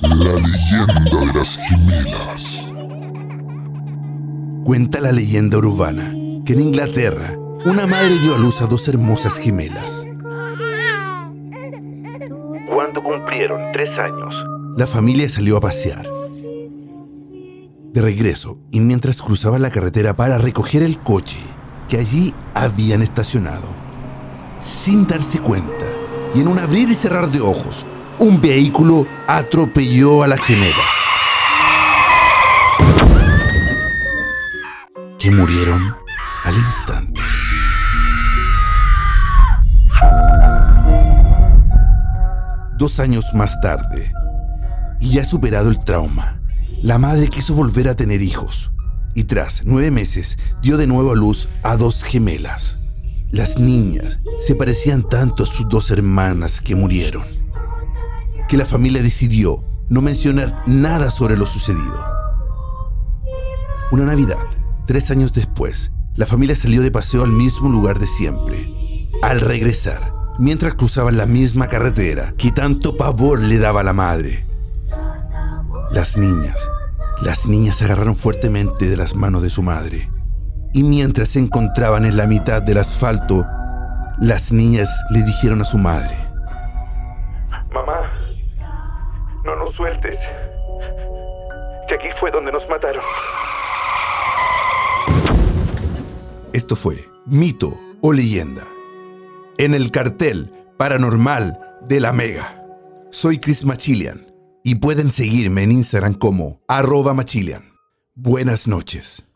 La leyenda de las gemelas. Cuenta la leyenda urbana que en Inglaterra una madre dio a luz a dos hermosas gemelas. Cuando cumplieron tres años, La familia salió a pasear. De regreso, y mientras cruzaban la carretera para recoger el coche que allí habían estacionado, sin darse cuenta, y en un abrir y cerrar de ojos, un vehículo atropelló a las gemelas. Que murieron al instante. Dos años más tarde, y ya superado el trauma, la madre quiso volver a tener hijos y tras nueve meses dio de nuevo a luz a dos gemelas. Las niñas se parecían tanto a sus dos hermanas que murieron, que la familia decidió no mencionar nada sobre lo sucedido. Una Navidad, tres años después, la familia salió de paseo al mismo lugar de siempre. Al regresar, mientras cruzaban la misma carretera que tanto pavor le daba a la madre, las niñas, las niñas se agarraron fuertemente de las manos de su madre. Y mientras se encontraban en la mitad del asfalto, las niñas le dijeron a su madre, mamá, no nos sueltes. Que aquí fue donde nos mataron. esto fue mito o leyenda. En el cartel paranormal de la Mega. Soy Chris Machilian y pueden seguirme en Instagram como arroba Machilian. Buenas noches.